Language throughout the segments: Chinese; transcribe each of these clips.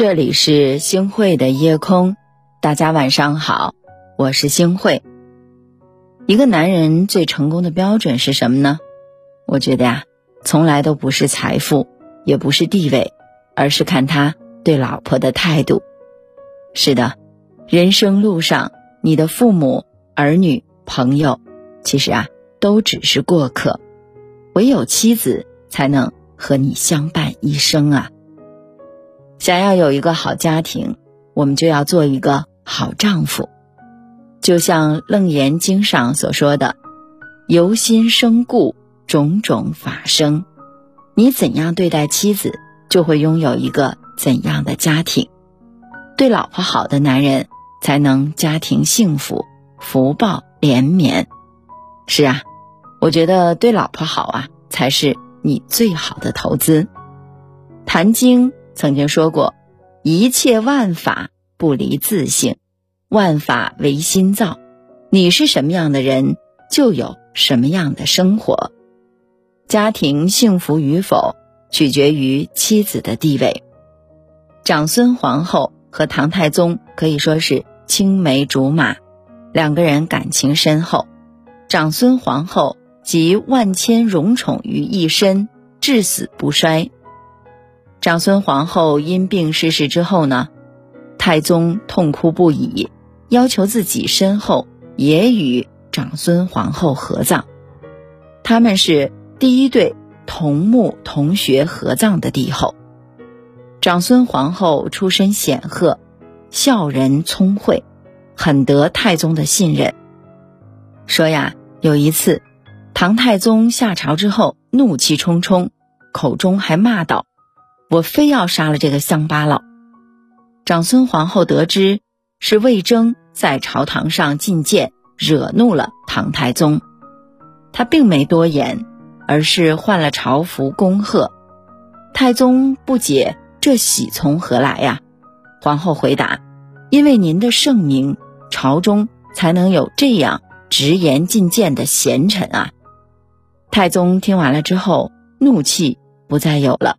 这里是星汇的夜空，大家晚上好，我是星汇。一个男人最成功的标准是什么呢？我觉得呀，从来都不是财富，也不是地位，而是看他对老婆的态度。是的，人生路上，你的父母、儿女、朋友，其实啊，都只是过客，唯有妻子才能和你相伴一生啊。想要有一个好家庭，我们就要做一个好丈夫。就像《楞严经》上所说的：“由心生故，种种法生。”你怎样对待妻子，就会拥有一个怎样的家庭。对老婆好的男人，才能家庭幸福，福报连绵。是啊，我觉得对老婆好啊，才是你最好的投资。《谈经》。曾经说过，一切万法不离自性，万法唯心造。你是什么样的人，就有什么样的生活。家庭幸福与否，取决于妻子的地位。长孙皇后和唐太宗可以说是青梅竹马，两个人感情深厚。长孙皇后集万千荣宠于一身，至死不衰。长孙皇后因病逝世之后呢，太宗痛哭不已，要求自己身后也与长孙皇后合葬。他们是第一对同墓同穴合葬的帝后。长孙皇后出身显赫，孝仁聪慧，很得太宗的信任。说呀，有一次，唐太宗下朝之后，怒气冲冲，口中还骂道。我非要杀了这个乡巴佬。长孙皇后得知是魏征在朝堂上进谏，惹怒了唐太宗，他并没多言，而是换了朝服恭贺。太宗不解这喜从何来呀？皇后回答：“因为您的圣明，朝中才能有这样直言进谏的贤臣啊。”太宗听完了之后，怒气不再有了。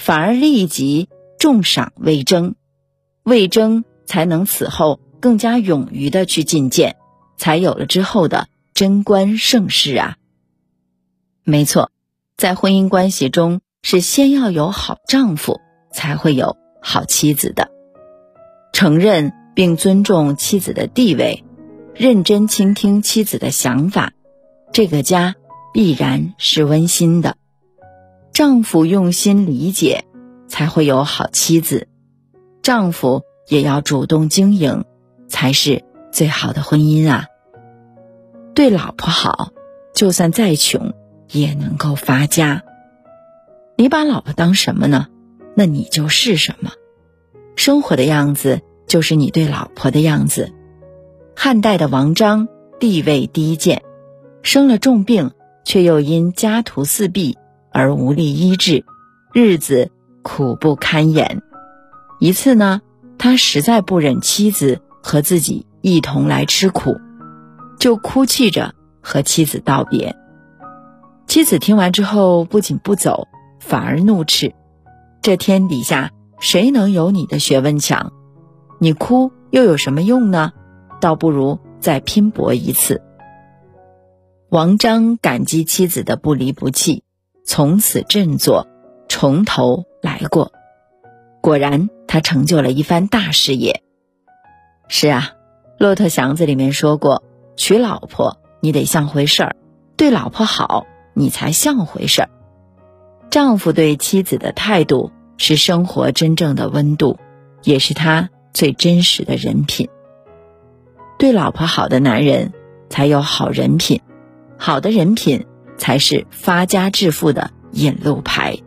反而立即重赏魏征，魏征才能此后更加勇于的去进谏，才有了之后的贞观盛世啊。没错，在婚姻关系中是先要有好丈夫，才会有好妻子的。承认并尊重妻子的地位，认真倾听妻子的想法，这个家必然是温馨的。丈夫用心理解，才会有好妻子；丈夫也要主动经营，才是最好的婚姻啊！对老婆好，就算再穷也能够发家。你把老婆当什么呢？那你就是什么。生活的样子就是你对老婆的样子。汉代的王章地位低贱，生了重病，却又因家徒四壁。而无力医治，日子苦不堪言。一次呢，他实在不忍妻子和自己一同来吃苦，就哭泣着和妻子道别。妻子听完之后，不仅不走，反而怒斥：“这天底下谁能有你的学问强？你哭又有什么用呢？倒不如再拼搏一次。”王章感激妻子的不离不弃。从此振作，从头来过。果然，他成就了一番大事业。是啊，《骆驼祥子》里面说过：“娶老婆，你得像回事儿；对老婆好，你才像回事儿。”丈夫对妻子的态度，是生活真正的温度，也是他最真实的人品。对老婆好的男人，才有好人品。好的人品。才是发家致富的引路牌。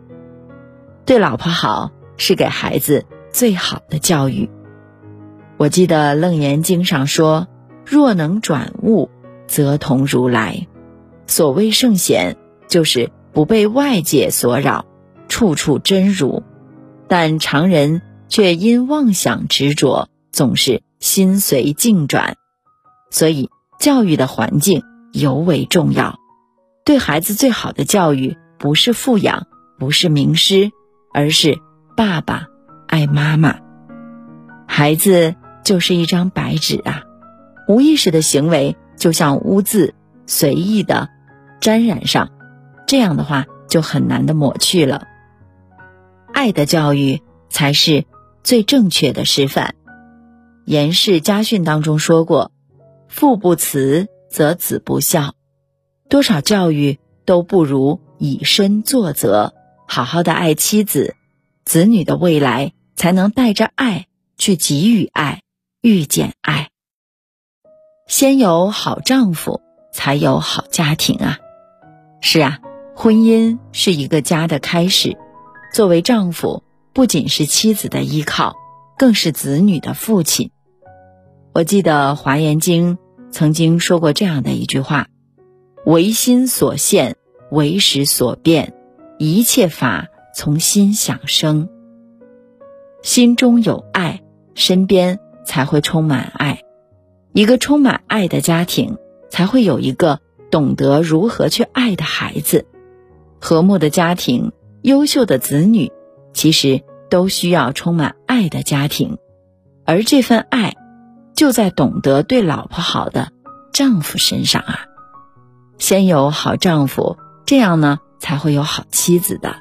对老婆好是给孩子最好的教育。我记得《楞严经》上说：“若能转物，则同如来。”所谓圣贤，就是不被外界所扰，处处真如。但常人却因妄想执着，总是心随境转。所以，教育的环境尤为重要。对孩子最好的教育，不是富养，不是名师，而是爸爸爱妈妈，孩子就是一张白纸啊，无意识的行为就像污渍，随意的沾染上，这样的话就很难的抹去了。爱的教育才是最正确的示范。严氏家训当中说过：“父不慈，则子不孝。”多少教育都不如以身作则，好好的爱妻子，子女的未来才能带着爱。去给予爱，遇见爱。先有好丈夫，才有好家庭啊！是啊，婚姻是一个家的开始。作为丈夫，不仅是妻子的依靠，更是子女的父亲。我记得《华严经》曾经说过这样的一句话：“唯心所现，唯识所变，一切法从心想生。”心中有爱。身边才会充满爱，一个充满爱的家庭，才会有一个懂得如何去爱的孩子。和睦的家庭，优秀的子女，其实都需要充满爱的家庭。而这份爱，就在懂得对老婆好的丈夫身上啊。先有好丈夫，这样呢，才会有好妻子的。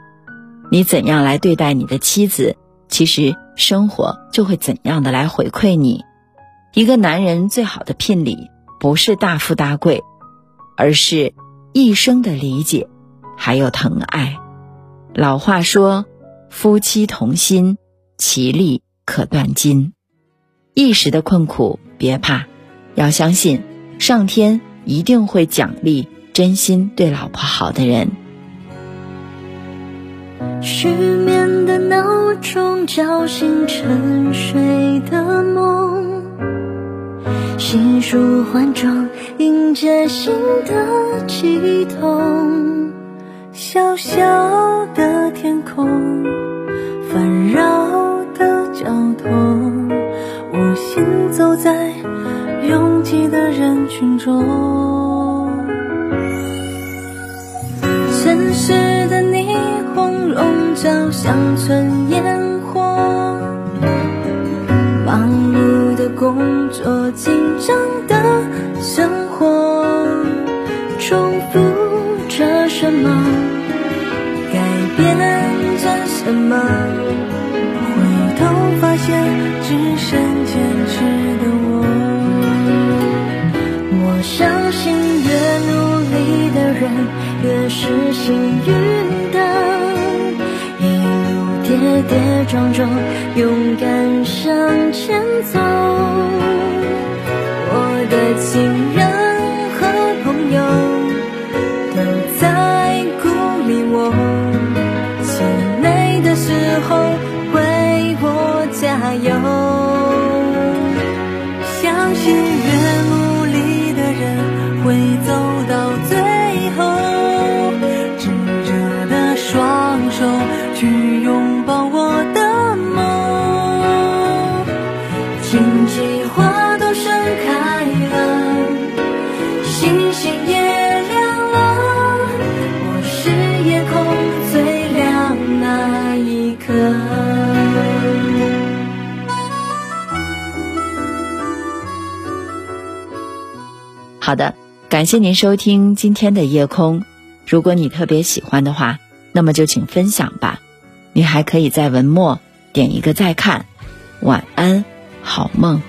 你怎样来对待你的妻子？其实生活就会怎样的来回馈你。一个男人最好的聘礼，不是大富大贵，而是一生的理解，还有疼爱。老话说：“夫妻同心，其利可断金。”一时的困苦别怕，要相信上天一定会奖励真心对老婆好的人。失眠的闹钟叫醒沉睡的梦，细数换装迎接新的悸动。小小的天空，走在拥挤的人群中。城市的霓虹笼罩乡村烟火，忙碌的工作，紧张的生活，重复着什么，改变着什么？回头发现，相信，越努力的人。越是幸运的，一路跌跌撞撞，勇敢向前走。我的亲人和朋友都在鼓励我，气馁的时候为我加油。相信好的，感谢您收听今天的夜空。如果你特别喜欢的话，那么就请分享吧。你还可以在文末点一个再看。晚安，好梦。